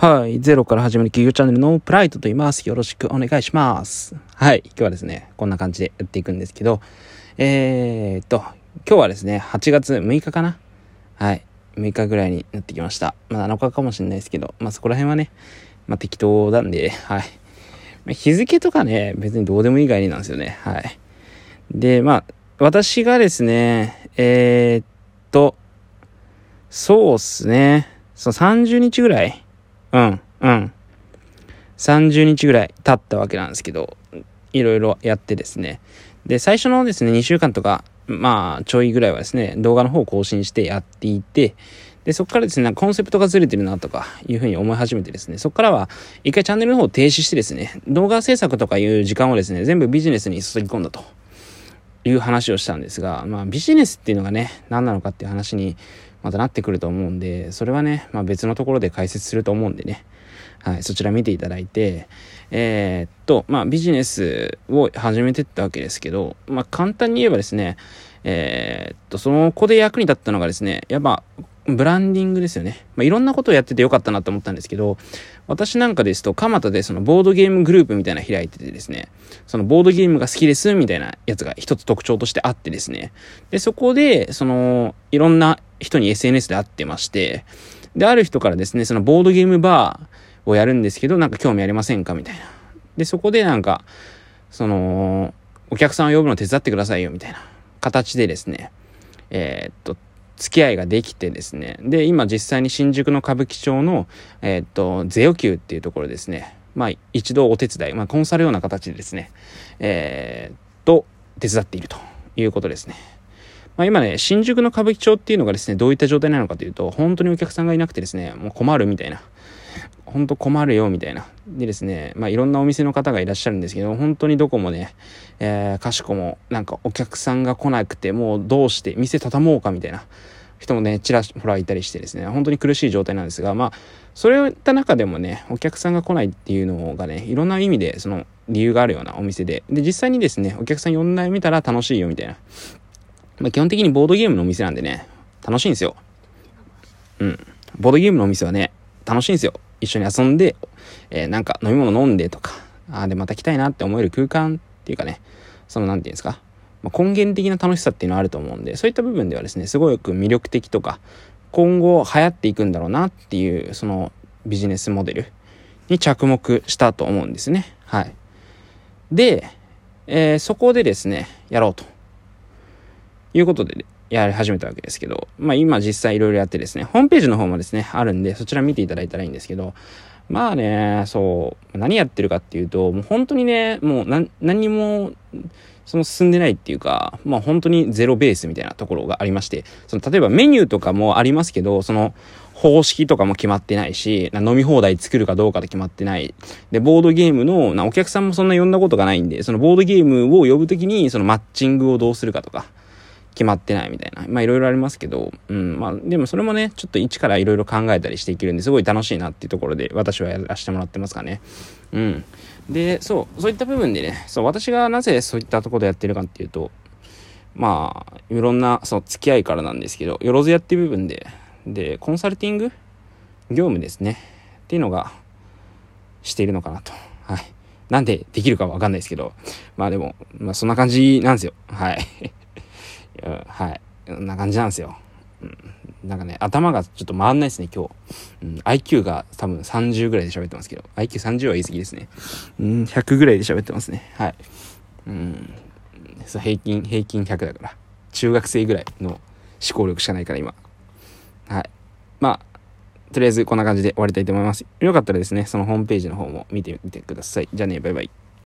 はい。ゼロから始める企業チャンネルのプライドと言います。よろしくお願いします。はい。今日はですね、こんな感じでやっていくんですけど、えー、っと、今日はですね、8月6日かなはい。6日ぐらいになってきました。まあ7日かもしれないですけど、まあそこら辺はね、まあ適当なんで、はい。日付とかね、別にどうでもいい概念なんですよね。はい。で、まあ、私がですね、えー、っと、そうっすね。そう、30日ぐらいうん、うん。30日ぐらい経ったわけなんですけど、いろいろやってですね。で、最初のですね、2週間とか、まあ、ちょいぐらいはですね、動画の方を更新してやっていて、で、そこからですね、コンセプトがずれてるなとかいうふうに思い始めてですね、そこからは一回チャンネルの方を停止してですね、動画制作とかいう時間をですね、全部ビジネスに注ぎ込んだという話をしたんですが、まあビジネスっていうのがね、何なのかっていう話にまたなってくると思うんで、それはね、まあ、別のところで解説すると思うんでね、はい、そちら見ていただいて、えー、っと、まあ、ビジネスを始めてったわけですけど、まあ、簡単に言えばですね、えー、っと、その子で役に立ったのがですね、やっぱ、ブランディングですよね。まあ、いろんなことをやっててよかったなと思ったんですけど、私なんかですと、蒲田でそのボードゲームグループみたいな開いててですね、そのボードゲームが好きですみたいなやつが一つ特徴としてあってですね、で、そこで、その、いろんな人に SNS で会ってまして、で、ある人からですね、そのボードゲームバーをやるんですけど、なんか興味ありませんかみたいな。で、そこでなんか、その、お客さんを呼ぶの手伝ってくださいよ、みたいな形でですね、えー、っと、付き合いができてですね。で、今実際に新宿の歌舞伎町の、えー、っと、ゼオキューっていうところですね。まあ、一度お手伝い、まあ、コンサルような形でですね、えー、と、手伝っているということですね。まあ、今ね、新宿の歌舞伎町っていうのがですね、どういった状態なのかというと、本当にお客さんがいなくてですね、もう困るみたいな。本当困るよみたいな。でですね、まあいろんなお店の方がいらっしゃるんですけど、本当にどこもね、えー、かしこもなんかお客さんが来なくて、もうどうして店畳もうかみたいな人もね、ちらほらいたりしてですね、本当に苦しい状態なんですが、まあ、そういった中でもね、お客さんが来ないっていうのがね、いろんな意味でその理由があるようなお店で、で、実際にですね、お客さん呼んでみたら楽しいよみたいな。まあ基本的にボードゲームのお店なんでね、楽しいんですよ。うん。ボードゲームのお店はね、楽しいんですよ。一緒に遊んで、えー、なんか飲み物飲んでとか、ああ、でまた来たいなって思える空間っていうかね、その、なんていうんですか、まあ、根源的な楽しさっていうのはあると思うんで、そういった部分ではですね、すごく魅力的とか、今後流行っていくんだろうなっていう、そのビジネスモデルに着目したと思うんですね。はい。で、えー、そこでですね、やろうと。いうことで、やり始めたわけですけど、まあ今実際いろいろやってですね、ホームページの方もですね、あるんで、そちら見ていただいたらいいんですけど、まあね、そう、何やってるかっていうと、もう本当にね、もう何、何も、その進んでないっていうか、まあ本当にゼロベースみたいなところがありまして、その例えばメニューとかもありますけど、その方式とかも決まってないし、飲み放題作るかどうかで決まってない。で、ボードゲームの、なお客さんもそんな呼んだことがないんで、そのボードゲームを呼ぶときに、そのマッチングをどうするかとか、決まってないみたいな。まあいろいろありますけど、うん、まあでもそれもね、ちょっと一からいろいろ考えたりしていけるんですごい楽しいなっていうところで私はやらせてもらってますかね。うん。で、そう、そういった部分でね、そう、私がなぜそういったところでやってるかっていうと、まあ、いろんな、そう、付き合いからなんですけど、よろずやっていう部分で、で、コンサルティング業務ですね。っていうのが、しているのかなと。はい。なんでできるかわかんないですけど、まあでも、まあそんな感じなんですよ。はい。はい。こんな感じなんですよ。うん。なんかね、頭がちょっと回んないですね、今日。うん、IQ が多分30ぐらいで喋ってますけど、IQ30 は言い過ぎですね。うん、100ぐらいで喋ってますね。はい。うん、そう平均、平均100だから。中学生ぐらいの思考力しかないから、今。はい。まあ、とりあえずこんな感じで終わりたいと思います。よかったらですね、そのホームページの方も見てみてください。じゃあね、バイバイ。